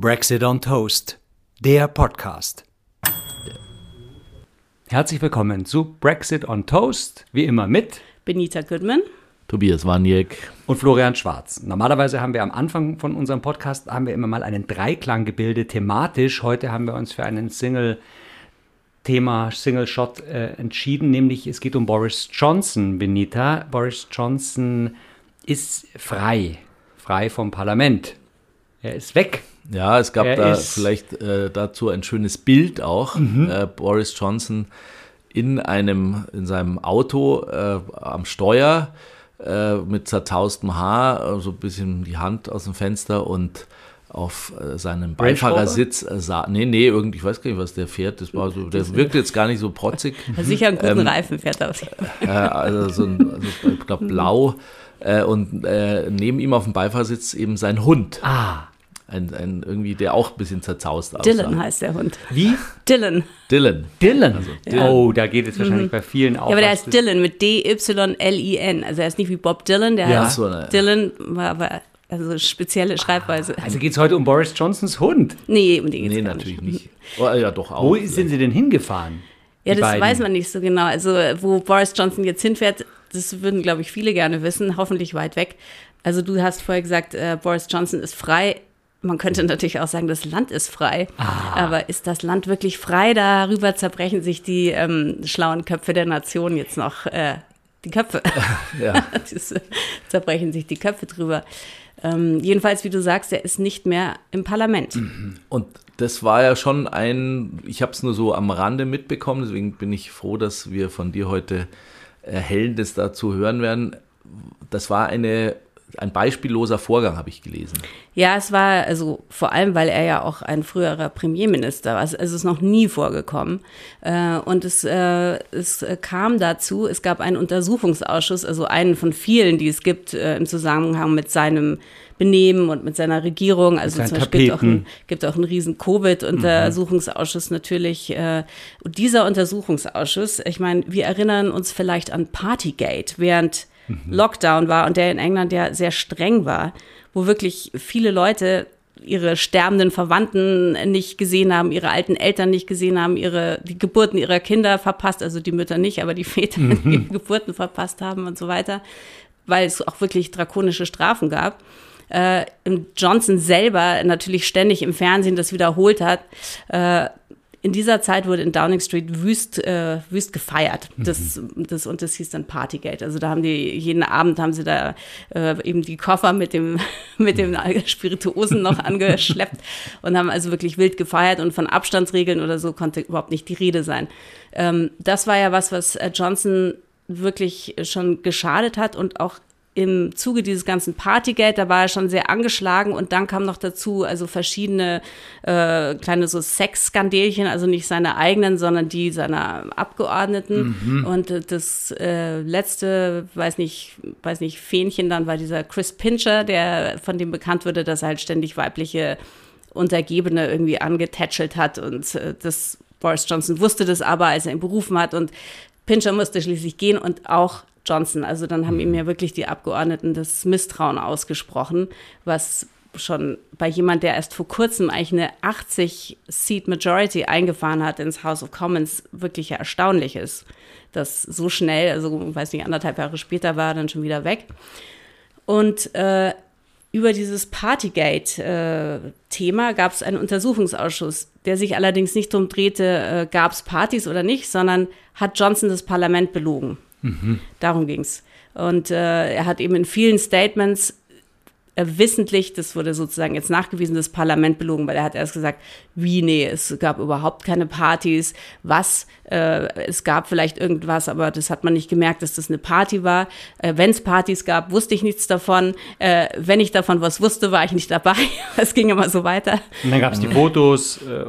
Brexit on Toast, der Podcast. Herzlich willkommen zu Brexit on Toast, wie immer mit Benita Goodman, Tobias Waniek und Florian Schwarz. Normalerweise haben wir am Anfang von unserem Podcast haben wir immer mal einen Dreiklang gebildet, thematisch. Heute haben wir uns für einen Single Thema Single Shot äh, entschieden, nämlich es geht um Boris Johnson, Benita. Boris Johnson ist frei, frei vom Parlament. Er ist weg. Ja, es gab Er da vielleicht äh, dazu ein schönes Bild auch. Mhm. Äh, Boris Johnson in einem, in seinem Auto äh, am Steuer äh, mit zerzaustem Haar, äh, so ein bisschen die Hand aus dem Fenster und auf äh, seinem Beifahrersitz sah, nee, nee, irgendwie, ich weiß gar nicht, was der fährt, das war so, der wirkt jetzt gar nicht so protzig. Also sicher einen guten Ähm, Reifen fährt er also so ein, also ich glaube blau. Äh, und neben ihm auf dem Beifahrersitz eben sein Hund. Ah, Ein, ein irgendwie, der auch ein bisschen zerzaust aussah. Dylan heißt der Hund. wie? Dylan. Dylan. Dylan. Dylan. Oh, da geht es wahrscheinlich bei vielen auch. Ja, aber der heißt Dylan mit D-Y-L-I-N. Also er ist nicht wie Bob Dylan, der Ja. heißt so, ne. Dylan, war aber also spezielle Schreibweise. Also geht es heute um Boris Johnsons Hund. nee, um den geht's Nee, gar natürlich nicht. nicht. Oh, ja, doch auch. Wo sind sie denn hingefahren? Ja, das beiden? weiß man nicht so genau. Also wo Boris Johnson jetzt hinfährt, das würden, glaube ich, viele gerne wissen. Hoffentlich weit weg. Also du hast vorher gesagt, äh, Boris Johnson ist frei. Man könnte natürlich auch sagen, das Land ist frei. Ah. Aber ist das Land wirklich frei? Darüber zerbrechen sich die ähm, schlauen Köpfe der Nation jetzt noch äh, die Köpfe. Ja. Äh, zerbrechen sich die Köpfe drüber. Ähm, jedenfalls, wie du sagst, er ist nicht mehr im Parlament. Und das war ja schon ein, ich habe es nur so am Rande mitbekommen, deswegen bin ich froh, dass wir von dir heute Erhellendes dazu hören werden. Das war eine, ein beispielloser Vorgang, habe ich gelesen. Ja, es war also vor allem, weil er ja auch ein früherer Premierminister war. Also es ist noch nie vorgekommen. Äh, Und es, äh, es kam dazu, es gab einen Untersuchungsausschuss, also einen von vielen, die es gibt äh, im Zusammenhang mit seinem Benehmen und mit seiner Regierung. Also zum Beispiel gibt auch, ein, gibt auch einen riesen Covid-Untersuchungsausschuss natürlich. äh, Und dieser Untersuchungsausschuss, ich meine, wir erinnern uns vielleicht an Partygate, während Lockdown war und der in England ja sehr streng war, wo wirklich viele Leute ihre sterbenden Verwandten nicht gesehen haben, ihre alten Eltern nicht gesehen haben, ihre, die Geburten ihrer Kinder verpasst, also die Mütter nicht, aber die Väter die Geburten verpasst haben und so weiter, weil es auch wirklich drakonische Strafen gab. Äh, Johnson selber natürlich ständig im Fernsehen das wiederholt hat. Äh, in dieser Zeit wurde in Downing Street wüst, äh, wüst gefeiert. Das, das, und das hieß dann Partygate. Also da haben die, jeden Abend haben sie da äh, eben die Koffer mit dem, mit dem Spirituosen noch angeschleppt und haben also wirklich wild gefeiert und von Abstandsregeln oder so konnte überhaupt nicht die Rede sein. Ähm, das war ja was, was äh, Johnson wirklich schon geschadet hat und auch im Zuge dieses ganzen Partygate, da war er schon sehr angeschlagen und dann kam noch dazu, also verschiedene äh, kleine so Sexskandelchen, also nicht seine eigenen, sondern die seiner Abgeordneten. Und äh, das äh, letzte, weiß nicht, weiß nicht, Fähnchen dann war dieser Chris Pincher, der von dem bekannt wurde, dass er halt ständig weibliche Untergebene irgendwie angetätschelt hat und äh, das Boris Johnson wusste das aber, als er ihn berufen hat und Pincher musste schließlich gehen und auch Johnson. Also dann haben ihm ja wirklich die Abgeordneten das Misstrauen ausgesprochen, was schon bei jemand, der erst vor kurzem eigentlich eine 80-Seat-Majority eingefahren hat ins House of Commons, wirklich ja erstaunlich ist. Das so schnell, also weiß nicht, anderthalb Jahre später war er dann schon wieder weg. Und äh, über dieses Partygate-Thema gab es einen Untersuchungsausschuss, der sich allerdings nicht darum drehte, äh, gab es Partys oder nicht, sondern hat Johnson das Parlament belogen. Darum ging's. Und äh, er hat eben in vielen Statements äh, wissentlich, das wurde sozusagen jetzt nachgewiesen, das Parlament belogen, weil er hat erst gesagt, wie, nee, es gab überhaupt keine Partys, was, äh, es gab vielleicht irgendwas, aber das hat man nicht gemerkt, dass das eine Party war. Äh, Wenn es Partys gab, wusste ich nichts davon. Äh, wenn ich davon was wusste, war ich nicht dabei. Es ging immer so weiter. Und dann gab es die Fotos äh,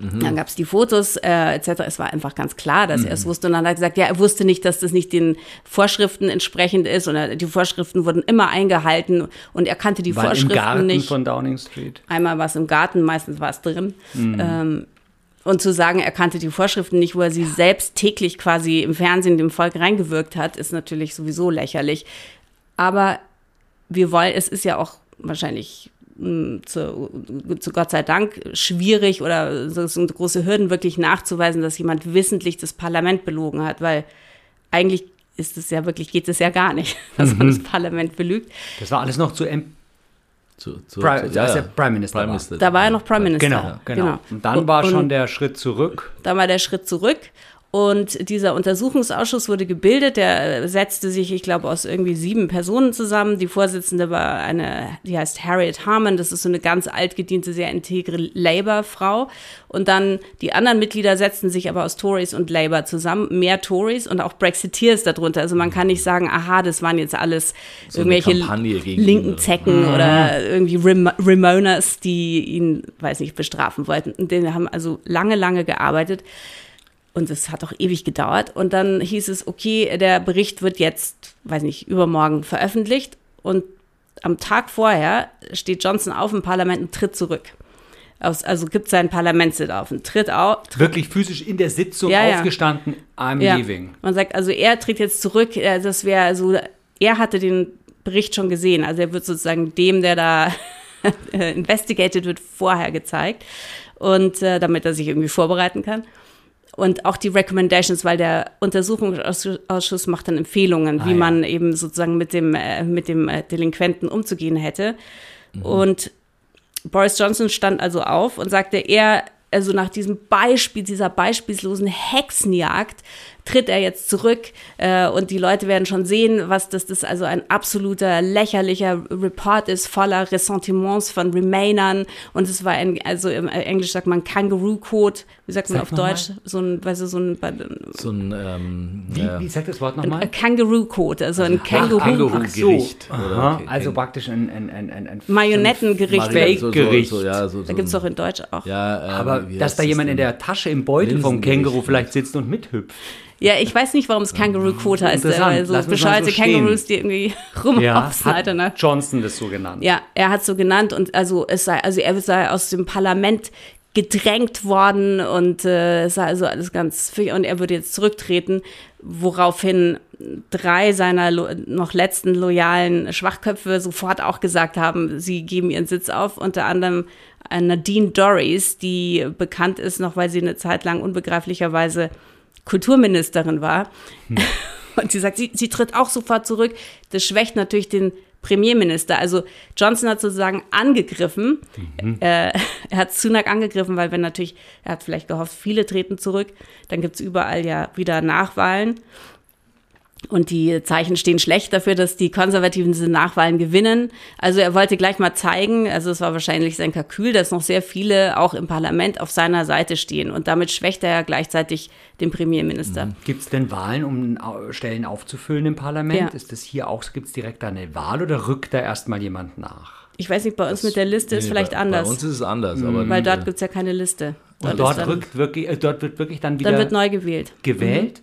und Dann gab es die Fotos äh, etc. Es war einfach ganz klar, dass er es wusste. Und dann hat er gesagt, ja, er wusste nicht, dass das nicht den Vorschriften entsprechend ist. Und er, die Vorschriften wurden immer eingehalten. Und er kannte die war im Vorschriften Garten nicht. von Downing Street. Einmal war es im Garten, meistens war es drin. Ähm, und zu sagen, er kannte die Vorschriften nicht, wo er sie selbst täglich quasi im Fernsehen dem Volk reingewirkt hat, ist natürlich sowieso lächerlich. Aber wir wollen, es ist ja auch wahrscheinlich zu, zu Gott sei Dank schwierig oder so sind große Hürden wirklich nachzuweisen, dass jemand wissentlich das Parlament belogen hat, weil eigentlich ist es ja wirklich, geht es ja gar nicht, dass man das Parlament belügt. Das war alles noch zu M Zu, zu, Prime, zu, als der Prime Minister Prime war. Minister. Da war er noch Prime Minister. Genau, genau, Und dann war schon der Schritt zurück. Dann war der Schritt zurück. Und dieser Untersuchungsausschuss wurde gebildet. Der setzte sich, ich glaube, aus irgendwie sieben Personen zusammen. Die Vorsitzende war eine, die heißt Harriet Harman. Das ist so eine ganz altgediente, sehr integre Labour-Frau. Und dann die anderen Mitglieder setzten sich aber aus Tories und Labour zusammen. Mehr Tories und auch Brexiteers darunter. Also man kann nicht sagen, aha, das waren jetzt alles So irgendwelche linken. Zecken oder irgendwie Rim Ramonas, die ihn, weiß nicht, bestrafen wollten. Und die haben also lange, lange gearbeitet. Und es hat auch ewig gedauert. Und dann hieß es, okay, der Bericht wird jetzt, weiß nicht, übermorgen veröffentlicht. Und am Tag vorher steht Johnson auf im Parlament und tritt zurück. Aus, also gibt seinen Parlamentssitz auf und tritt auf. Wirklich physisch in der Sitzung Ja, ja. aufgestanden, I'm Ja. leaving. Man sagt, also er tritt jetzt zurück. äh, Das wäre so, er hatte den Bericht schon gesehen. Also er wird sozusagen dem, der da investigated wird, vorher gezeigt. Und äh, damit er sich irgendwie vorbereiten kann. Und auch die Recommendations, weil der Untersuchungsausschuss macht dann Empfehlungen, Ah, wie ja. man eben sozusagen mit dem, äh, mit dem äh, Delinquenten umzugehen hätte. Und Boris Johnson stand also auf und sagte, er, also nach diesem Beispiel, dieser beispielslosen Hexenjagd, tritt er jetzt zurück äh, und die Leute werden schon sehen, was das, das also ein absoluter lächerlicher Report ist, voller Ressentiments von Remainern und es war ein, also im Englisch sagt man Kangaroo-Code, wie sagt man Sag auf noch mal. Deutsch, so ein, weißt du, so ein, So ein ähm, Wie, ja, wie sagt das Wort nochmal? Kangaroo-Code, also ein Känguru, Känguru-Gericht. Aha, Oder- okay, also praktisch ein, ein, ein, ein, ein Marionettengericht. Fake- so, so, Gericht. so, ja, so, so Da gibt es auch in Deutsch auch. Ja, ähm, Aber dass da jemand in der Tasche im Beutel vom Känguru vielleicht. sitzt und mithüpft. Ja, ich weiß nicht, warum es Kangaroo heißt, Interessant. weil so bescheuerte so. Kangaroos, die irgendwie rumhopsen, hat Alter, ne? Johnson das so genannt. Ja, er hat so genannt und also es sei, also er sei aus dem Parlament gedrängt worden und äh, es sei also alles ganz und er würde jetzt zurücktreten, woraufhin drei seiner noch letzten loyalen Schwachköpfe sofort auch gesagt haben, sie geben ihren Sitz auf, unter anderem äh, Nadine Dorries, die bekannt ist noch, weil sie eine Zeit lang unbegreiflicherweise Kulturministerin war. Und sie sagt, sie, sie tritt auch sofort zurück. Das schwächt natürlich den Premierminister. Also Johnson hat sozusagen angegriffen. Äh, er hat Sunak angegriffen, weil wenn natürlich, er hat vielleicht gehofft, viele treten zurück. Dann gibt es überall ja wieder Nachwahlen. Und die Zeichen stehen schlecht dafür, dass die Konservativen diese Nachwahlen gewinnen. Also er wollte gleich mal zeigen, also es war wahrscheinlich sein Kalkül, dass noch sehr viele auch im Parlament auf seiner Seite stehen. Und damit schwächt er ja gleichzeitig den Premierminister. Gibt es denn Wahlen, um Stellen aufzufüllen im Parlament? Ja. Ist das hier auch so? Gibt es direkt da eine Wahl oder rückt da erstmal jemand nach? Ich weiß nicht, bei uns mit der Liste ist Nee, vielleicht bei, anders. Bei uns ist es anders, aber weil dort gibt es ja keine Liste. Und ist dort, dann, rückt wirklich, äh, dort wird wirklich dann wieder dann wird neu gewählt. gewählt,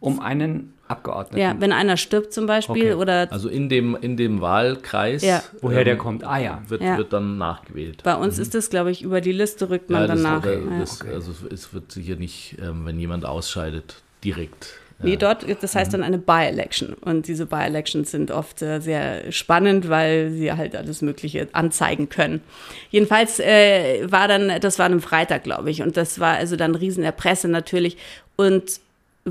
um einen Abgeordneten. Ja, wenn einer stirbt zum Beispiel Okay. oder also in dem, in dem Wahlkreis Ja. Woher der ähm, kommt? Ah ja. wird, Ja. wird dann nachgewählt. bei uns ist das, glaube ich, über die Liste rückt man ja, oder, ja. das, also es wird sicher nicht, ähm, wenn jemand ausscheidet, direkt. Nee, ja. dort, das heißt dann eine By-Election. Und diese By-Elections sind oft äh, sehr spannend, weil sie halt alles Mögliche anzeigen können. Jedenfalls äh, war dann, das war an einem Freitag, glaube ich, und das war also dann riesen der Presse natürlich. Und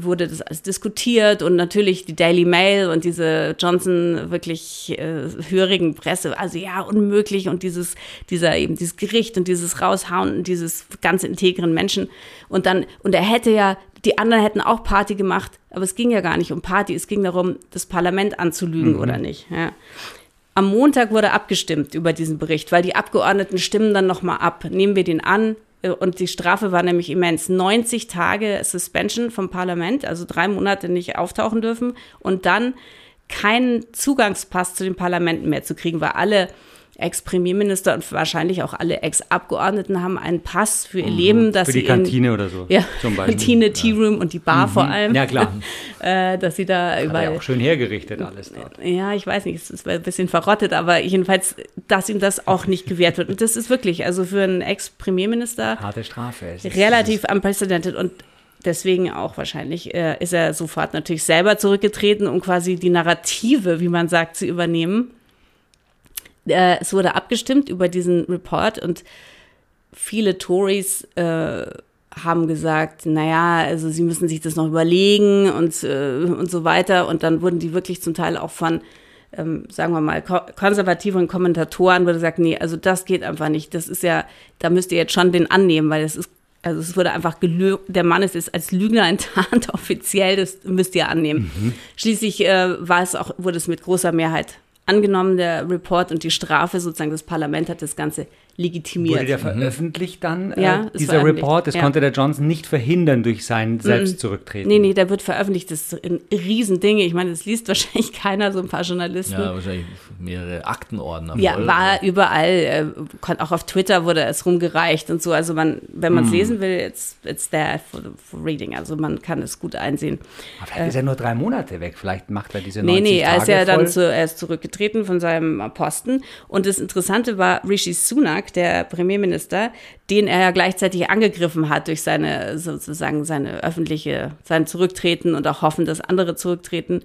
wurde das alles diskutiert und natürlich die Daily Mail und diese Johnson wirklich äh, hörigen Presse, also ja, unmöglich und dieses, dieser eben dieses Gericht und dieses Raushauen und dieses ganz integren Menschen und dann, und er hätte ja, die anderen hätten auch Party gemacht, aber es ging ja gar nicht um Party, es ging darum, das Parlament anzulügen oder nicht, ja. Am Montag wurde abgestimmt über diesen Bericht, weil die Abgeordneten stimmen dann nochmal ab. Nehmen wir den an, und die Strafe war nämlich immens. 90 Tage Suspension vom Parlament, also drei Monate nicht auftauchen dürfen und dann keinen Zugangspass zu den Parlamenten mehr zu kriegen, weil alle Ex-Premierminister und wahrscheinlich auch alle Ex-Abgeordneten haben einen Pass für ihr Leben, dass Mhm. Für die sie Kantine oder so. in, ja, zum Beispiel. Kantine, Tea Room und die Bar vor allem, Ja, klar. äh, dass sie da er überall ja auch schön hergerichtet alles dort. ja, ich weiß nicht, es ist ein bisschen verrottet, aber jedenfalls, dass ihm das auch nicht gewährt wird. Und das ist wirklich, also für einen Ex-Premierminister Harte Strafe. Es relativ unprecedented und deswegen auch wahrscheinlich äh, ist er sofort natürlich selber zurückgetreten, um quasi die Narrative, wie man sagt, zu übernehmen. Äh, es wurde abgestimmt über diesen Report und viele Tories äh, haben gesagt, naja, also sie müssen sich das noch überlegen und, äh, und so weiter. Und dann wurden die wirklich zum Teil auch von, ähm, sagen wir mal, ko konservativen Kommentatoren wurde gesagt, nee, also das geht einfach nicht. Das ist ja, da müsst ihr jetzt schon den annehmen, weil es ist, also es wurde einfach gelügt, der Mann ist jetzt als Lügner enttarnt, offiziell, das müsst ihr annehmen. Mhm. Schließlich äh, war es auch, wurde es mit großer Mehrheit angenommen, der Report und die Strafe sozusagen, das Parlament hat das Ganze legitimiert. Wurde der veröffentlicht dann, äh, ja, dieser Report? Das ja. konnte der Johnson nicht verhindern durch sein mhm. Selbstzurücktreten. Nee, nee, der wird veröffentlicht. Das sind Riesendinge. Ich meine, das liest wahrscheinlich keiner, so ein paar Journalisten. Ja, wahrscheinlich mehrere Aktenordner. Ja, voll. war überall. Äh, auch auf Twitter wurde es rumgereicht und so. Also man, wenn man es mm. lesen will, it's, it's there for, for, reading. Also man kann es gut einsehen. Aber vielleicht äh, ist er nur drei Monate weg. Vielleicht macht er diese 90 Nee, nee, er ist ja dann zu, er ist zurückgetreten von seinem Posten. Und das Interessante war, Rishi Sunak, der Premierminister, den er ja gleichzeitig angegriffen hat durch seine sozusagen seine öffentliche, sein Zurücktreten und auch hoffen, dass andere zurücktreten,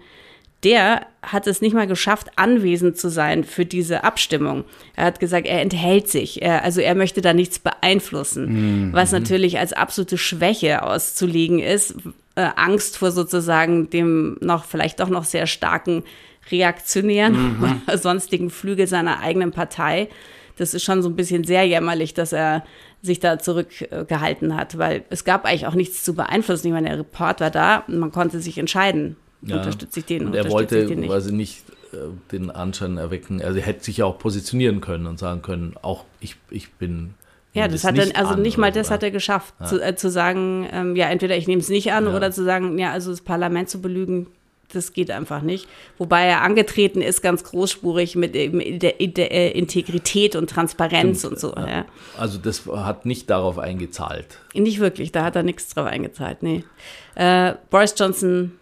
der hat es nicht mal geschafft, anwesend zu sein für diese Abstimmung. Er hat gesagt, er enthält sich. Er, also er möchte da nichts beeinflussen, mhm. was natürlich als absolute Schwäche auszulegen ist. Äh, Angst vor sozusagen dem noch, vielleicht doch noch sehr starken reaktionären mhm. oder sonstigen Flügel seiner eigenen Partei das ist schon so ein bisschen sehr jämmerlich, dass er sich da zurückgehalten hat, weil es gab eigentlich auch nichts zu beeinflussen. Ich meine, der Report war da und man konnte sich entscheiden. Ja. Unterstütze ich den? Und er wollte quasi nicht äh, den Anschein erwecken. Also er hätte sich ja auch positionieren können und sagen können, auch ich, ich bin ja, das hat er, also nicht mal das hat er geschafft, ja. zu, äh, zu sagen, ähm, ja, entweder ich nehme es nicht an ja. oder zu sagen, ja, also das Parlament zu belügen, das geht einfach nicht. Wobei er angetreten ist, ganz großspurig mit der, der äh, Integrität und Transparenz Stimmt, und so. Ja. Also das hat nicht darauf eingezahlt. Nicht wirklich, da hat er nichts drauf eingezahlt, nee. Äh, Boris Johnson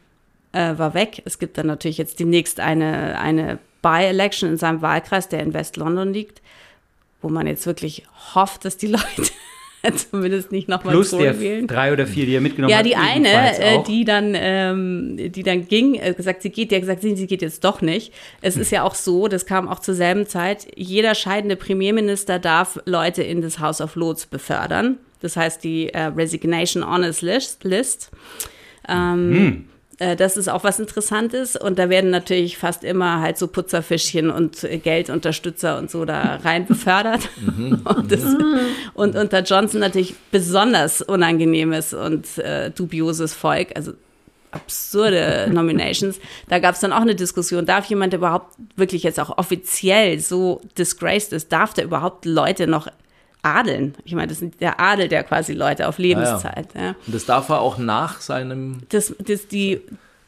äh, war weg. Es gibt dann natürlich jetzt demnächst eine, eine By-Election in seinem Wahlkreis, der in West-London liegt, wo man jetzt wirklich hofft, dass die Leute zumindest nicht nochmal Plus der wählen. drei oder vier, die er mitgenommen hat. Ja, die eine, äh, die dann, ähm, die dann ging, äh, gesagt, sie geht, die hat gesagt, sie, geht jetzt doch nicht. Es hm. ist ja auch so, das kam auch zur selben Zeit, jeder scheidende Premierminister darf Leute in das House of Lords befördern. Das heißt die äh, Resignation Honors List. List. Ähm, hm. Äh, das ist auch was Interessantes. Und da werden natürlich fast immer halt so Putzerfischchen und Geldunterstützer und so da rein befördert. Mhm. und, das, und unter Johnson natürlich besonders unangenehmes und äh, dubioses Volk. Also absurde Nominations. Da gab es dann auch eine Diskussion, darf jemand überhaupt wirklich jetzt auch offiziell so disgraced ist, darf der überhaupt Leute noch adeln. Ich meine, das ist der Adel, der quasi Leute auf Lebenszeit. Ja, ja. Ja. Und das darf er auch nach seinem. Das, das, die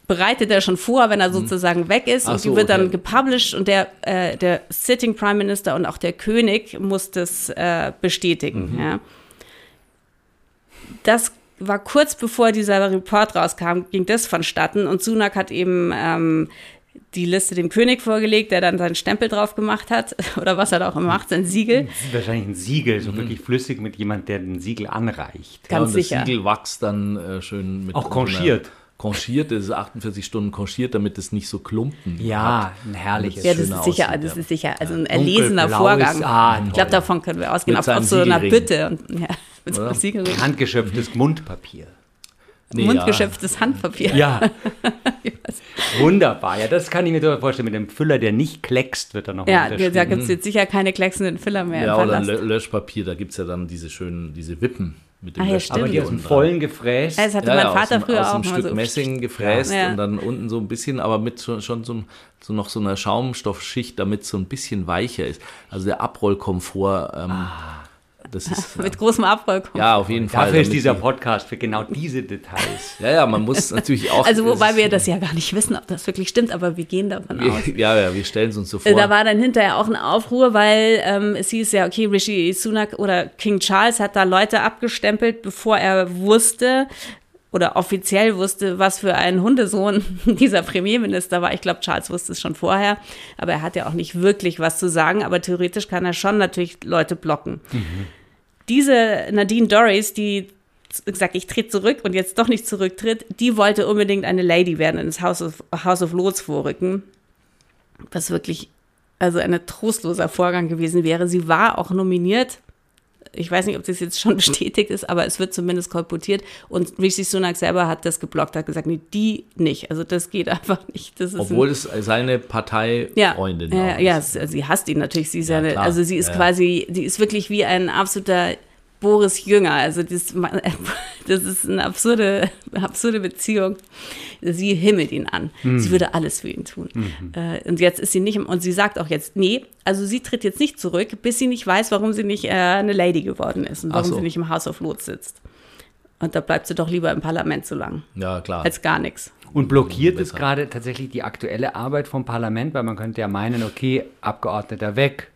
bereitet er schon vor, wenn er mhm. sozusagen weg ist. Ach und die so, wird dann gepublished und der, äh, der Sitting Prime Minister und auch der König muss das äh, bestätigen. Mhm. Das war kurz bevor dieser Report rauskam, ging das vonstatten und Sunak hat eben ähm, die Liste dem König vorgelegt, der dann seinen Stempel drauf gemacht hat oder was er da auch immer macht, sein Siegel. Das ist wahrscheinlich ein Siegel, so mhm. wirklich flüssig mit jemand, der den Siegel anreicht. Ganz ja, sicher. Das Siegel wächst dann äh, schön mit. Auch konchiert. Konchiert, das ist 48 Stunden konchiert, damit es nicht so Klumpen Ja, hat, ein herrliches. Ja, das ist sicher, aussieht, das ist sicher, also ein erlesener Vorgang. Ah, ich glaube, davon können wir ausgehen, auf, auf so einer Bütte und ja, mit so einem Siegelring. Handgeschöpftes Mundpapier. Nee, mundgeschöpftes ja. Handpapier. Ja. Wunderbar. Ja, das kann ich mir vorstellen. Mit dem Füller, der nicht kleckst, wird er noch Ja, da gibt es jetzt sicher keine klecksenden Füller mehr. Ja, oder Löschpapier. Da gibt es ja dann diese schönen, diese Wippen mit dem ah, ja, Aber die aus dem vollen Gefräß. Das hatte ja, mein Vater aus früher aus auch. Aus einem Stück so Messing gefräst ja. und dann unten so ein bisschen, aber mit schon, schon so, so, noch so einer Schaumstoffschicht, damit es so ein bisschen weicher ist. Also der Abrollkomfort. Ähm, ah das ist, Mit großem Abrollkomfort. Ja, auf jeden Fall. Dafür ist dieser Podcast für genau diese Details. ja, ja, man muss natürlich auch. Also, wobei wir das ja gar nicht wissen, ob das wirklich stimmt, aber wir gehen davon wir, aus. Ja, ja, wir stellen es uns so vor. Da war dann hinterher auch ein Aufruhr, weil ähm, es hieß ja, okay, Rishi Sunak oder King Charles hat da Leute abgestempelt, bevor er wusste, oder offiziell wusste, was für ein Hundesohn dieser Premierminister war. Ich glaube, Charles wusste es schon vorher, aber er hat ja auch nicht wirklich was zu sagen. Aber theoretisch kann er schon natürlich Leute blocken. Mhm. Diese Nadine Doris, die gesagt, ich trete zurück und jetzt doch nicht zurücktritt, die wollte unbedingt eine Lady werden, ins House of, House of Lords vorrücken. Was wirklich also ein trostloser Vorgang gewesen wäre. Sie war auch nominiert ich weiß nicht, ob das jetzt schon bestätigt ist, aber es wird zumindest kolportiert. Und Rishi Sunak selber hat das geblockt, hat gesagt, nee, die nicht. Also das geht einfach nicht. Obwohl es seine Parteifreundin ja, ja, ja, sie hasst ihn natürlich. Sie ist ja, eine, also sie ist ja. quasi, die ist wirklich wie ein absoluter Boris Jünger. Also das, das ist eine absurde, absurde Beziehung. Sie himmelt ihn an. Mhm. Sie würde alles für ihn tun. Mhm. Äh, und jetzt ist sie nicht, und sie sagt auch jetzt, nee, also sie tritt jetzt nicht zurück, bis sie nicht weiß, warum sie nicht äh, eine Lady geworden ist und warum so. sie nicht im House of Lords sitzt. Und da bleibt sie doch lieber im Parlament so lang. Ja, klar. Als gar nichts. Und blockiert es gerade tatsächlich die aktuelle Arbeit vom Parlament, weil man könnte ja meinen, okay, Abgeordneter weg,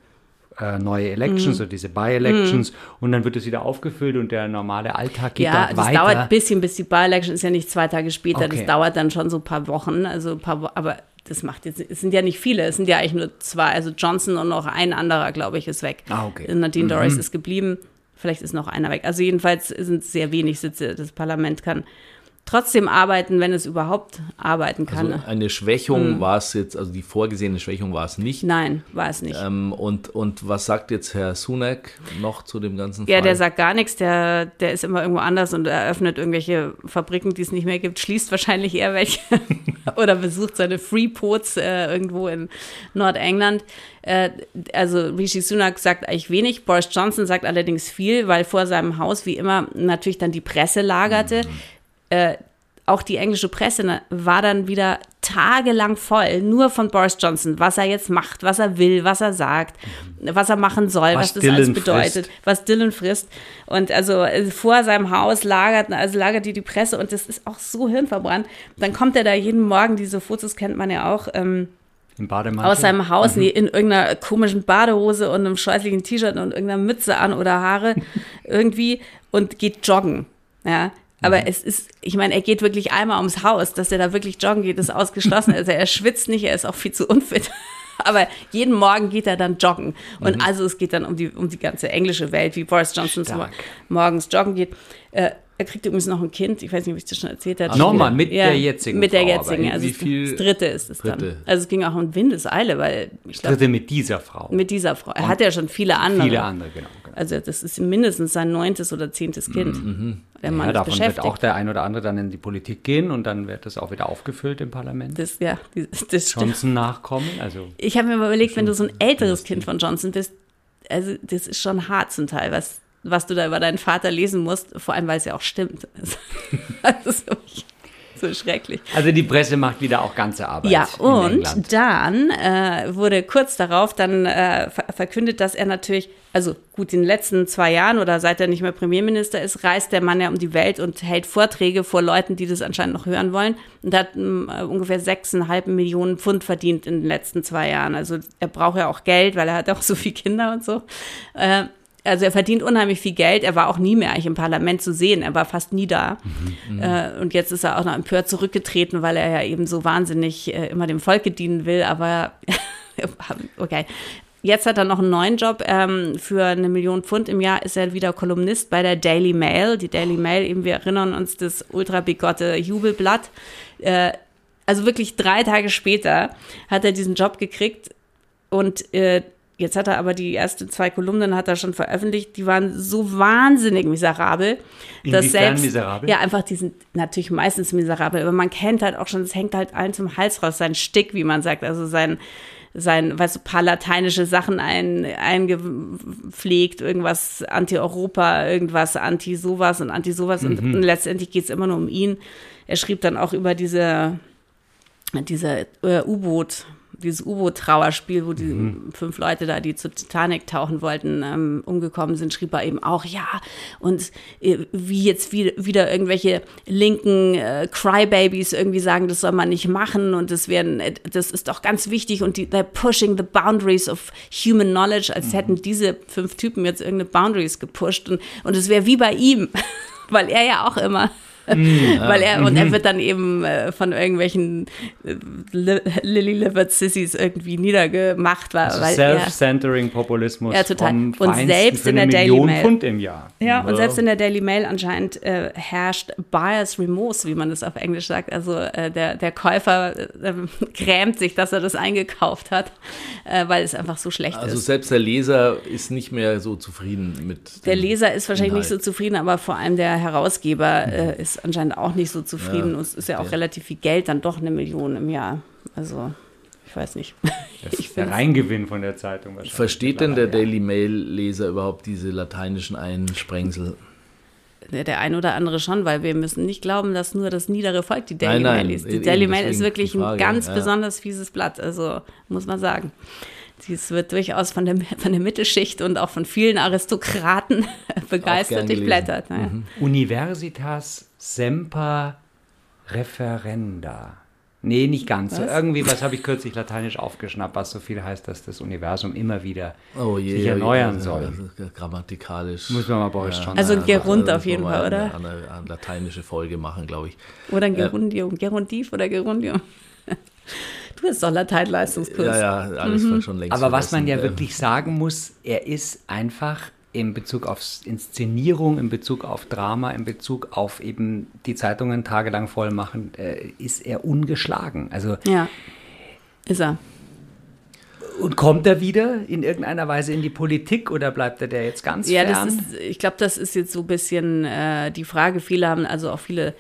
äh, neue Elections, mhm. so diese By-Elections, mhm. und dann wird es wieder aufgefüllt und der normale Alltag geht ja, dort weiter. Ja, das dauert ein bisschen, bis die By-Election ist ja nicht zwei Tage später, okay. das dauert dann schon so ein paar Wochen, also ein paar, aber das macht jetzt, es sind ja nicht viele, es sind ja eigentlich nur zwei, also Johnson und noch ein anderer, glaube ich, ist weg. Ah, okay. Nadine mhm. Doris ist geblieben, vielleicht ist noch einer weg. Also jedenfalls sind es sehr wenig Sitze, das Parlament kann trotzdem arbeiten, wenn es überhaupt arbeiten kann. Also eine Schwächung hm. war es jetzt, also die vorgesehene Schwächung war es nicht. Nein, war es nicht. Ähm, und, und was sagt jetzt Herr Sunak noch zu dem ganzen Fall? Ja, der sagt gar nichts, der, der ist immer irgendwo anders und eröffnet irgendwelche Fabriken, die es nicht mehr gibt, schließt wahrscheinlich eher welche oder besucht seine Freeports äh, irgendwo in Nordengland. Äh, also Rishi Sunak sagt eigentlich wenig, Boris Johnson sagt allerdings viel, weil vor seinem Haus wie immer natürlich dann die Presse lagerte. Mhm äh, auch die englische Presse ne, war dann wieder tagelang voll, nur von Boris Johnson, was er jetzt macht, was er will, was er sagt, was er machen soll, was, was das Dylan alles bedeutet, frisst. was Dylan frisst. Und also äh, vor seinem Haus lagert, also lagert die die Presse und das ist auch so hirnverbrannt. Dann kommt er da jeden Morgen, diese Fotos kennt man ja auch, ähm, aus seinem Haus, mhm. in irgendeiner komischen Badehose und einem scheußlichen T-Shirt und irgendeiner Mütze an oder Haare irgendwie und geht joggen. Ja, aber mhm. es ist, ich meine, er geht wirklich einmal ums Haus, dass er da wirklich joggen geht, ist ausgeschlossen. Also er schwitzt nicht, er ist auch viel zu unfit. Aber jeden Morgen geht er dann joggen. Und mhm. also es geht dann um die, um die ganze englische Welt, wie Boris Johnson morgens joggen geht. Äh, er kriegt übrigens noch ein Kind. Ich weiß nicht, ob ich das schon erzählt habe. Nochmal, mit ja, der jetzigen Mit der jetzigen. Also wie viel? Das dritte ist es dritte. dann. Also es ging auch um Windeseile, weil ich glaube. Dritte mit dieser Frau. Mit dieser Frau. Er hat ja schon viele andere. Viele andere, genau. Also das ist mindestens sein neuntes oder zehntes Kind. Mhm. Der Mann ja, davon beschäftigt. wird auch der ein oder andere dann in die Politik gehen und dann wird das auch wieder aufgefüllt im Parlament. Das, ja, das Johnson nachkommen. Also ich habe mir mal überlegt, wenn du so ein älteres Kind von Johnson bist, also das ist schon hart zum Teil, was was du da über deinen Vater lesen musst, vor allem weil es ja auch stimmt. Also, so schrecklich. Also die Presse macht wieder auch ganze Arbeit. Ja, und dann äh, wurde kurz darauf dann äh, verkündet, dass er natürlich, also gut, in den letzten zwei Jahren oder seit er nicht mehr Premierminister ist, reist der Mann ja um die Welt und hält Vorträge vor Leuten, die das anscheinend noch hören wollen. Und hat äh, ungefähr sechseinhalb Millionen Pfund verdient in den letzten zwei Jahren. Also er braucht ja auch Geld, weil er hat auch so viele Kinder und so. Also er verdient unheimlich viel Geld. Er war auch nie mehr eigentlich im Parlament zu sehen. Er war fast nie da. Mhm, äh, und jetzt ist er auch noch empört zurückgetreten, weil er ja eben so wahnsinnig äh, immer dem Volke dienen will. Aber okay. Jetzt hat er noch einen neuen Job. Ähm, für eine Million Pfund im Jahr ist er wieder Kolumnist bei der Daily Mail. Die Daily Mail, eben wir erinnern uns, das ultra bigotte Jubelblatt. Äh, also wirklich drei Tage später hat er diesen Job gekriegt und äh, Jetzt hat er aber die ersten zwei Kolumnen hat er schon veröffentlicht, die waren so wahnsinnig miserabel. Dass selbst, miserabel? Ja, einfach, die sind natürlich meistens miserabel, aber man kennt halt auch schon, es hängt halt allen zum Hals raus, sein Stick, wie man sagt, also sein, sein, weißt du, paar lateinische Sachen ein, eingepflegt, irgendwas anti-Europa, irgendwas anti-sowas und anti-sowas mhm. und, und letztendlich geht es immer nur um ihn. Er schrieb dann auch über diese, diese äh, U-Boot, dieses U-Boot-Trauerspiel, wo die mhm. fünf Leute da, die zur Titanic tauchen wollten, ähm, umgekommen sind, schrieb er eben auch, ja, und äh, wie jetzt wie, wieder irgendwelche linken äh, Crybabies irgendwie sagen, das soll man nicht machen und das werden, äh, das ist doch ganz wichtig und die, they're pushing the boundaries of human knowledge, als mhm. hätten diese fünf Typen jetzt irgendeine Boundaries gepusht und, und es wäre wie bei ihm, weil er ja auch immer Mm, Weil er, und er mhm. wird dann eben äh, von irgendwelchen äh, Lily-Livered Sissies irgendwie niedergemacht. Weil, also Self-centering Populismus. Ja, total. und selbst in der Daily Mail. Pfund im Jahr. Ja, und selbst in der Daily Mail anscheinend äh, herrscht Bias Remorse, wie man das auf Englisch sagt. Also äh, der, der Käufer äh, grämt sich, dass er das eingekauft hat, äh, weil es einfach so schlecht also ist. Also selbst der Leser ist nicht mehr so zufrieden mit. Der Leser ist wahrscheinlich Inhalt. nicht so zufrieden, aber vor allem der Herausgeber äh, ist anscheinend auch nicht so zufrieden. Ja, und es ist ja auch relativ viel Geld, dann doch eine Million im Jahr. Also ich weiß nicht. Das ist der Reingewinn von der Zeitung wahrscheinlich. Versteht denn der Daily Mail-Leser überhaupt diese lateinischen Einsprengsel? Der ein oder andere schon, weil wir müssen nicht glauben, dass nur das niedere Volk die Daily nein, nein, Mail liest. Die Daily Mail ist wirklich ein ganz ja. besonders fieses Blatt, also muss man sagen. Dies wird durchaus von der, von der Mittelschicht und auch von vielen Aristokraten begeistert durchblättert. Naja. Mhm. Universitas Semper Referenda. Nee, nicht ganz. Was? Irgendwie, was habe ich kürzlich lateinisch aufgeschnappt, was so viel heißt, dass das Universum immer wieder oh je, sich erneuern oh je, soll. Grammatikalisch. Muss man mal bei euch ja, Also ein Gerund auf jeden Fall, oder? Eine, eine, eine, lateinische Folge machen, glaube ich. Oder ein Gerundium. Äh, Gerundiv oder Gerundium. Du bist doch Lateinleistungskurs. Ja, ja, alles mhm. schon längst. Aber was man ja wirklich sagen muss, er ist einfach in Bezug auf Inszenierung, in Bezug auf Drama, in Bezug auf eben die Zeitungen tagelang voll machen, äh, ist er ungeschlagen. Also ja, ist er. Und kommt er wieder in irgendeiner Weise in die Politik oder bleibt er der jetzt ganz ja, fern? Ja, ich glaube, das ist jetzt so ein bisschen äh, die Frage. Viele haben, also auch viele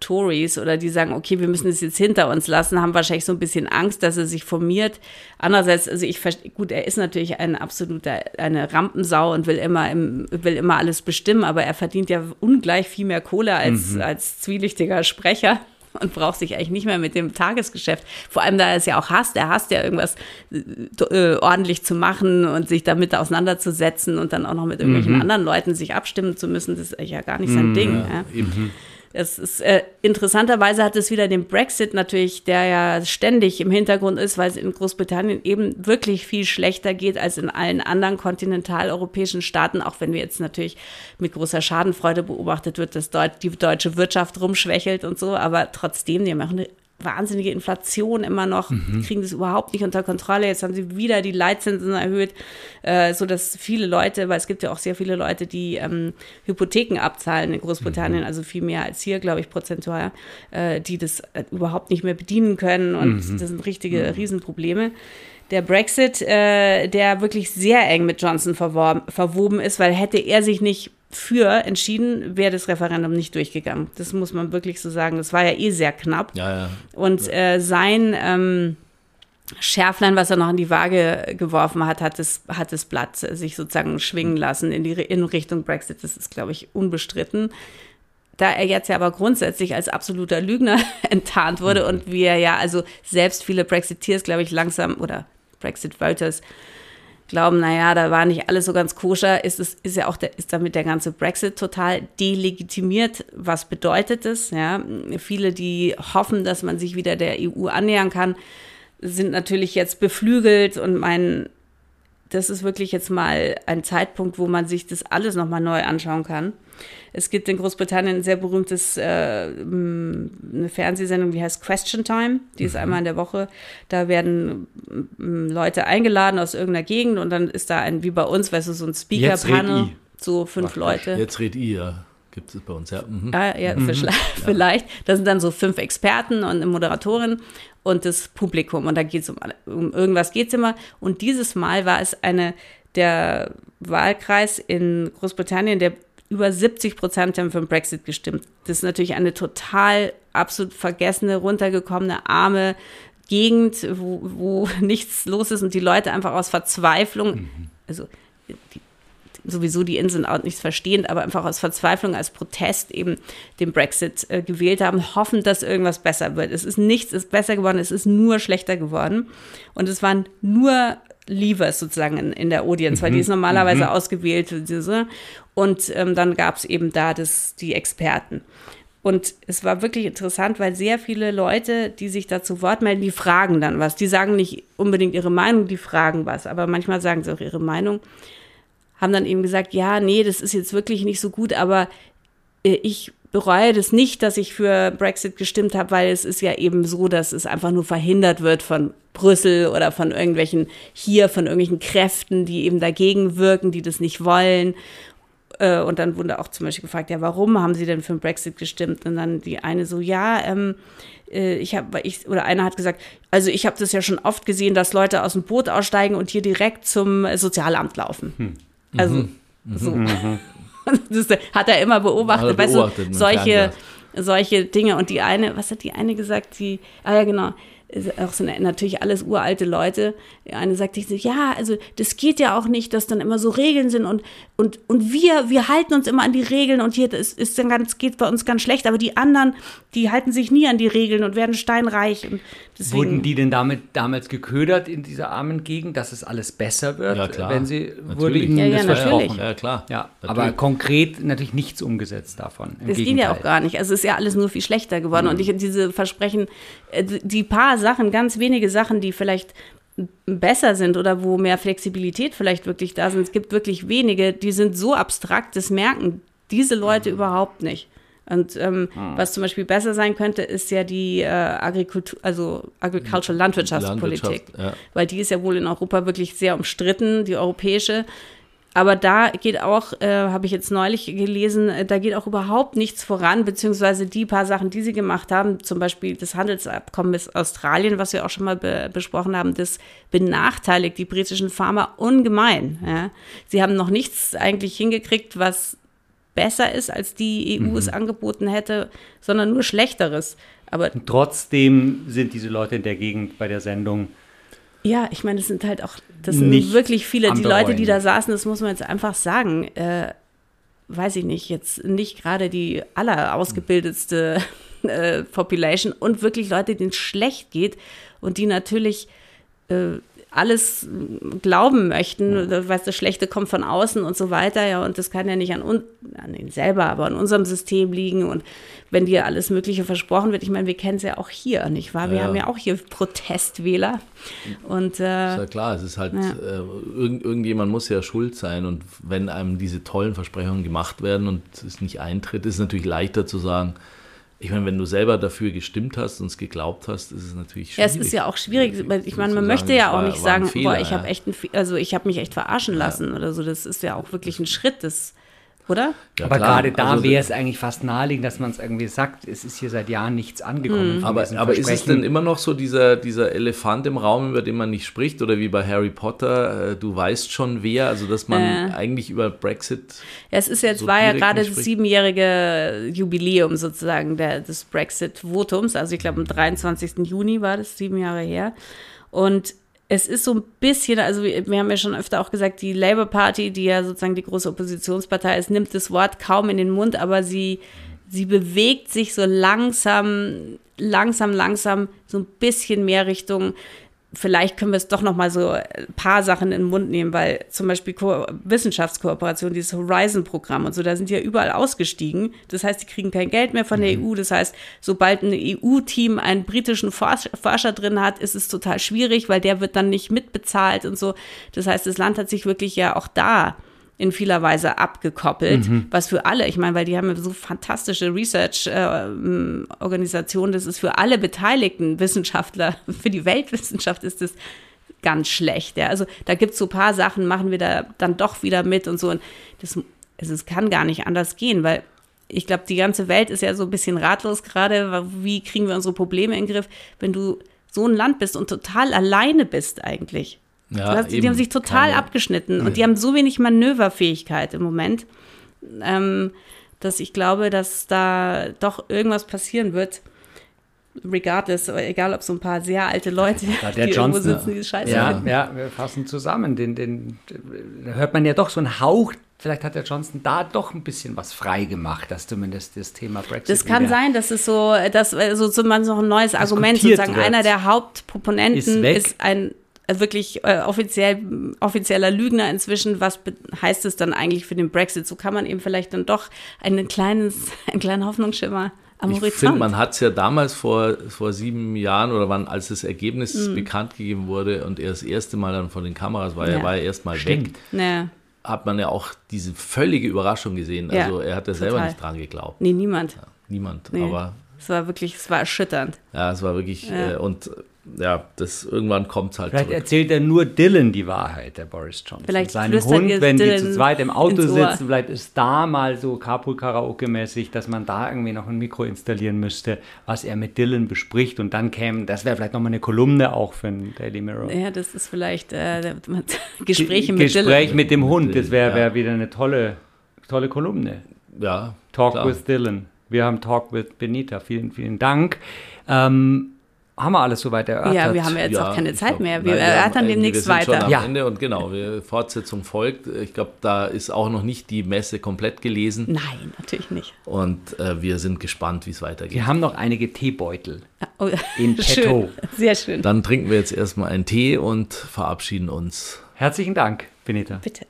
Tories oder die sagen, okay, wir müssen es jetzt hinter uns lassen, haben wahrscheinlich so ein bisschen Angst, dass er sich formiert. Andererseits, also ich verstehe, gut, er ist natürlich ein absoluter, eine Rampensau und will immer, im, will immer alles bestimmen, aber er verdient ja ungleich viel mehr Kohle als, mhm. als zwielichtiger Sprecher und braucht sich eigentlich nicht mehr mit dem Tagesgeschäft. Vor allem, da er es ja auch hasst. Er hasst ja irgendwas äh, ordentlich zu machen und sich damit auseinanderzusetzen und dann auch noch mit irgendwelchen mhm. anderen Leuten sich abstimmen zu müssen. Das ist ja gar nicht sein mhm, Ding. Ja. Ja. Es ist äh, interessanterweise hat es wieder den Brexit natürlich, der ja ständig im Hintergrund ist, weil es in Großbritannien eben wirklich viel schlechter geht als in allen anderen kontinentaleuropäischen Staaten, auch wenn wir jetzt natürlich mit großer Schadenfreude beobachtet wird, dass dort die deutsche Wirtschaft rumschwächelt und so, aber trotzdem, die machen eine wahnsinnige Inflation immer noch, mhm. kriegen das überhaupt nicht unter Kontrolle. Jetzt haben sie wieder die Leitzinsen erhöht, äh, so dass viele Leute, weil es gibt ja auch sehr viele Leute, die ähm, Hypotheken abzahlen in Großbritannien, mhm. also viel mehr als hier, glaube ich, prozentual, äh, die das äh, überhaupt nicht mehr bedienen können und mhm. das sind richtige mhm. Riesenprobleme der Brexit, äh, der wirklich sehr eng mit Johnson verwoben ist, weil hätte er sich nicht für entschieden, wäre das Referendum nicht durchgegangen. Das muss man wirklich so sagen. Das war ja eh sehr knapp. Ja, ja. Und äh, sein ähm, Schärflein, was er noch in die Waage geworfen hat, hat das, hat das Blatt sich sozusagen schwingen lassen in die in Richtung Brexit. Das ist, glaube ich, unbestritten. Da er jetzt ja aber grundsätzlich als absoluter Lügner enttarnt wurde mhm. und wir ja, also selbst viele Brexiteers, glaube ich, langsam oder Brexit-Voters glauben, naja, da war nicht alles so ganz koscher, ist es, ist ja auch der, ist damit der ganze Brexit total delegitimiert. Was bedeutet das? Ja, viele, die hoffen, dass man sich wieder der EU annähern kann, sind natürlich jetzt beflügelt und meinen, das ist wirklich jetzt mal ein Zeitpunkt, wo man sich das alles nochmal neu anschauen kann. Es gibt in Großbritannien ein sehr berühmtes, äh, eine Fernsehsendung, die heißt Question Time. Die ist mhm. einmal in der Woche. Da werden Leute eingeladen aus irgendeiner Gegend und dann ist da ein, wie bei uns, weißt du, so ein Speaker-Panel, so fünf Ach, Leute. Jetzt red ihr. Gibt es bei uns, ja. Mhm. Ah, ja, mhm. vielleicht. Da sind dann so fünf Experten und eine Moderatorin und das Publikum. Und da geht es um, um irgendwas geht es immer. Und dieses Mal war es eine, der Wahlkreis in Großbritannien, der über 70 Prozent haben für den Brexit gestimmt. Das ist natürlich eine total absolut vergessene, runtergekommene, arme Gegend, wo, wo nichts los ist und die Leute einfach aus Verzweiflung, mhm. also die, sowieso die Inseln auch nichts verstehend, aber einfach aus Verzweiflung als Protest eben den Brexit äh, gewählt haben, hoffen, dass irgendwas besser wird. Es ist nichts ist besser geworden, es ist nur schlechter geworden. Und es waren nur Leavers sozusagen in, in der Audience, weil die mhm. ist normalerweise mhm. ausgewählt. Und ähm, dann gab es eben da das, die Experten. Und es war wirklich interessant, weil sehr viele Leute, die sich da zu Wort melden, die fragen dann was. Die sagen nicht unbedingt ihre Meinung, die fragen was, aber manchmal sagen sie auch ihre Meinung. Haben dann eben gesagt, ja, nee, das ist jetzt wirklich nicht so gut, aber äh, ich bereue das nicht, dass ich für Brexit gestimmt habe, weil es ist ja eben so, dass es einfach nur verhindert wird von Brüssel oder von irgendwelchen hier, von irgendwelchen Kräften, die eben dagegen wirken, die das nicht wollen. Äh, und dann wurde auch zum Beispiel gefragt, ja, warum haben Sie denn für den Brexit gestimmt? Und dann die eine so, ja, ähm, äh, ich habe, ich oder einer hat gesagt, also ich habe das ja schon oft gesehen, dass Leute aus dem Boot aussteigen und hier direkt zum Sozialamt laufen. Hm. Also mhm. so. Mhm. das hat er immer beobachtet, beobachtet weißt du, solche, solche Dinge. Und die eine, was hat die eine gesagt? Die, ah ja, genau auch so natürlich alles uralte Leute. Eine sagt sich so, ja, also das geht ja auch nicht, dass dann immer so Regeln sind und, und, und wir, wir halten uns immer an die Regeln und hier ist, ist dann ganz, geht bei uns ganz schlecht, aber die anderen, die halten sich nie an die Regeln und werden steinreich. Und deswegen, Wurden die denn damit damals geködert in dieser armen Gegend, dass es alles besser wird, ja, klar. wenn sie natürlich. wurde ihnen ja, ja, das versprochen? Ja, klar. Ja, aber konkret natürlich nichts umgesetzt davon. das ging ja auch gar nicht. Also es ist ja alles nur viel schlechter geworden. Mhm. Und ich diese Versprechen, äh, die paar Sachen, ganz wenige Sachen, die vielleicht besser sind oder wo mehr Flexibilität vielleicht wirklich da sind. Es gibt wirklich wenige, die sind so abstrakt, das merken diese Leute mhm. überhaupt nicht. Und ähm, mhm. was zum Beispiel besser sein könnte, ist ja die äh, Agrikultur, also Agricultural Landwirtschaftspolitik, Landwirtschaft, ja. weil die ist ja wohl in Europa wirklich sehr umstritten, die europäische. Aber da geht auch, äh, habe ich jetzt neulich gelesen, äh, da geht auch überhaupt nichts voran, beziehungsweise die paar Sachen, die sie gemacht haben, zum Beispiel das Handelsabkommen mit Australien, was wir auch schon mal be besprochen haben, das benachteiligt die britischen Farmer ungemein. Ja. Sie haben noch nichts eigentlich hingekriegt, was besser ist, als die EU mhm. es angeboten hätte, sondern nur schlechteres. Aber Und trotzdem sind diese Leute in der Gegend bei der Sendung ja, ich meine, es sind halt auch, das sind wirklich viele, die Leute, die da saßen, das muss man jetzt einfach sagen, äh, weiß ich nicht, jetzt nicht gerade die allerausgebildetste äh, Population und wirklich Leute, denen es schlecht geht und die natürlich äh, alles glauben möchten, weil das Schlechte kommt von außen und so weiter, ja, und das kann ja nicht an uns, an ihnen selber, aber an unserem System liegen und wenn dir alles Mögliche versprochen wird, ich meine, wir kennen es ja auch hier, nicht wahr? Wir ja. haben ja auch hier Protestwähler und äh, ist ja klar, es ist halt, ja. äh, irgend, irgendjemand muss ja schuld sein und wenn einem diese tollen Versprechungen gemacht werden und es nicht eintritt, ist es natürlich leichter zu sagen, ich meine, wenn du selber dafür gestimmt hast und es geglaubt hast, ist es natürlich schwierig. Ja, es ist ja auch schwierig. Ich meine, man möchte ja auch nicht sagen, Fehler, boah, ich habe echt, ein, also ich habe mich echt verarschen lassen ja. oder so. Das ist ja auch wirklich ein Schritt. Das oder? Ja, aber klar. gerade da also, wäre es eigentlich fast naheliegend, dass man es irgendwie sagt, es ist hier seit Jahren nichts angekommen. Mhm. Aber, aber ist es denn immer noch so dieser, dieser Elefant im Raum, über den man nicht spricht? Oder wie bei Harry Potter, äh, du weißt schon wer, also dass man äh. eigentlich über Brexit. Ja, es ist jetzt, so war ja gerade das siebenjährige Jubiläum sozusagen der, des Brexit-Votums. Also ich glaube, am 23. Juni war das sieben Jahre her. Und es ist so ein bisschen, also wir, wir, haben ja schon öfter auch gesagt, die Labour Party, die ja sozusagen die große Oppositionspartei ist, nimmt das Wort kaum in den Mund, aber sie, sie bewegt sich so langsam, langsam, langsam so ein bisschen mehr Richtung vielleicht können wir es doch noch mal so ein paar Sachen in den Mund nehmen, weil zum Beispiel Ko Wissenschaftskooperation, dieses Horizon-Programm und so, da sind die ja überall ausgestiegen. Das heißt, die kriegen kein Geld mehr von der mhm. EU. Das heißt, sobald ein EU-Team einen britischen Forscher drin hat, ist es total schwierig, weil der wird dann nicht mitbezahlt und so. Das heißt, das Land hat sich wirklich ja auch da in vieler Weise abgekoppelt, mhm. was für alle, ich meine, weil die haben so fantastische Research-Organisationen, äh, das ist für alle beteiligten Wissenschaftler, für die Weltwissenschaft ist das ganz schlecht. Ja. Also da gibt es so ein paar Sachen, machen wir da dann doch wieder mit und so. Und das, also es kann gar nicht anders gehen, weil ich glaube, die ganze Welt ist ja so ein bisschen ratlos gerade. Wie kriegen wir unsere Probleme in den Griff, wenn du so ein Land bist und total alleine bist eigentlich? Ja, hast, die haben sich total keine, abgeschnitten nee. und die haben so wenig Manöverfähigkeit im Moment, ähm, dass ich glaube, dass da doch irgendwas passieren wird. Regardless, egal ob so ein paar sehr alte Leute, ja, der die Johnson, irgendwo sitzen, die Scheiße ja, finden. ja, wir fassen zusammen. Den, den, da hört man ja doch so einen Hauch vielleicht hat der Johnson da doch ein bisschen was frei gemacht, dass zumindest das Thema Brexit. Das kann sein, dass es so, dass also so man noch ein neues Argument sozusagen. Wird. Einer der Hauptproponenten ist, ist, ein wirklich äh, offiziell, offizieller Lügner inzwischen. Was heißt es dann eigentlich für den Brexit? So kann man eben vielleicht dann doch einen kleinen, einen kleinen Hoffnungsschimmer am ich finde, man hat es ja damals vor, vor sieben Jahren oder wann, als das Ergebnis mm. bekannt gegeben wurde und er das erste Mal dann vor den Kameras war, ja. er war ja erstmal weg. Ja hat man ja auch diese völlige Überraschung gesehen. Ja, Also er hat ja selber nicht dran geglaubt. Nee, niemand. Niemand. Nee. Aber Es war wirklich, es war erschütternd. ja, es war wirklich, Ja. äh, und ja, das irgendwann kommt es halt Vielleicht zurück. erzählt er nur Dylan die Wahrheit, der Boris Johnson. Vielleicht Seinem flüstert Hund, wenn die Dylan zu zweit im Auto sitzen, vielleicht ist da mal so Carpool-Karaoke-mäßig, dass man da irgendwie noch ein Mikro installieren müsste, was er mit Dylan bespricht und dann käme, das wäre vielleicht nochmal eine Kolumne auch für den Daily Mirror. Ja, das ist vielleicht äh, Gespräche mit Gespräch Dylan. mit dem Hund, das wäre Ja. wär wieder eine tolle, tolle Kolumne. Ja, Talk klar. with Dylan. Wir haben Talk with Benita. Vielen, vielen Dank. Ähm, haben wir alles soweit erörtert? Ja, wir haben jetzt Ja, auch keine Zeit glaub, mehr. Wir nein, erörtern haben- demnächst wir sind Schon weiter. am Ja. Ende und genau, wir, Fortsetzung folgt. Ich glaube, da ist auch noch nicht die Messe komplett gelesen Nein, natürlich nicht. und äh, wir sind gespannt, wie es weitergeht. Wir haben noch einige Teebeutel. Oh, In petto. schön. Sehr schön. Dann trinken wir jetzt erstmal einen Tee und verabschieden uns. Herzlichen Dank, Benita. Bitte.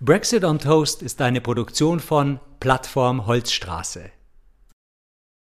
Brexit on Toast ist eine Produktion von Plattform Holzstraße.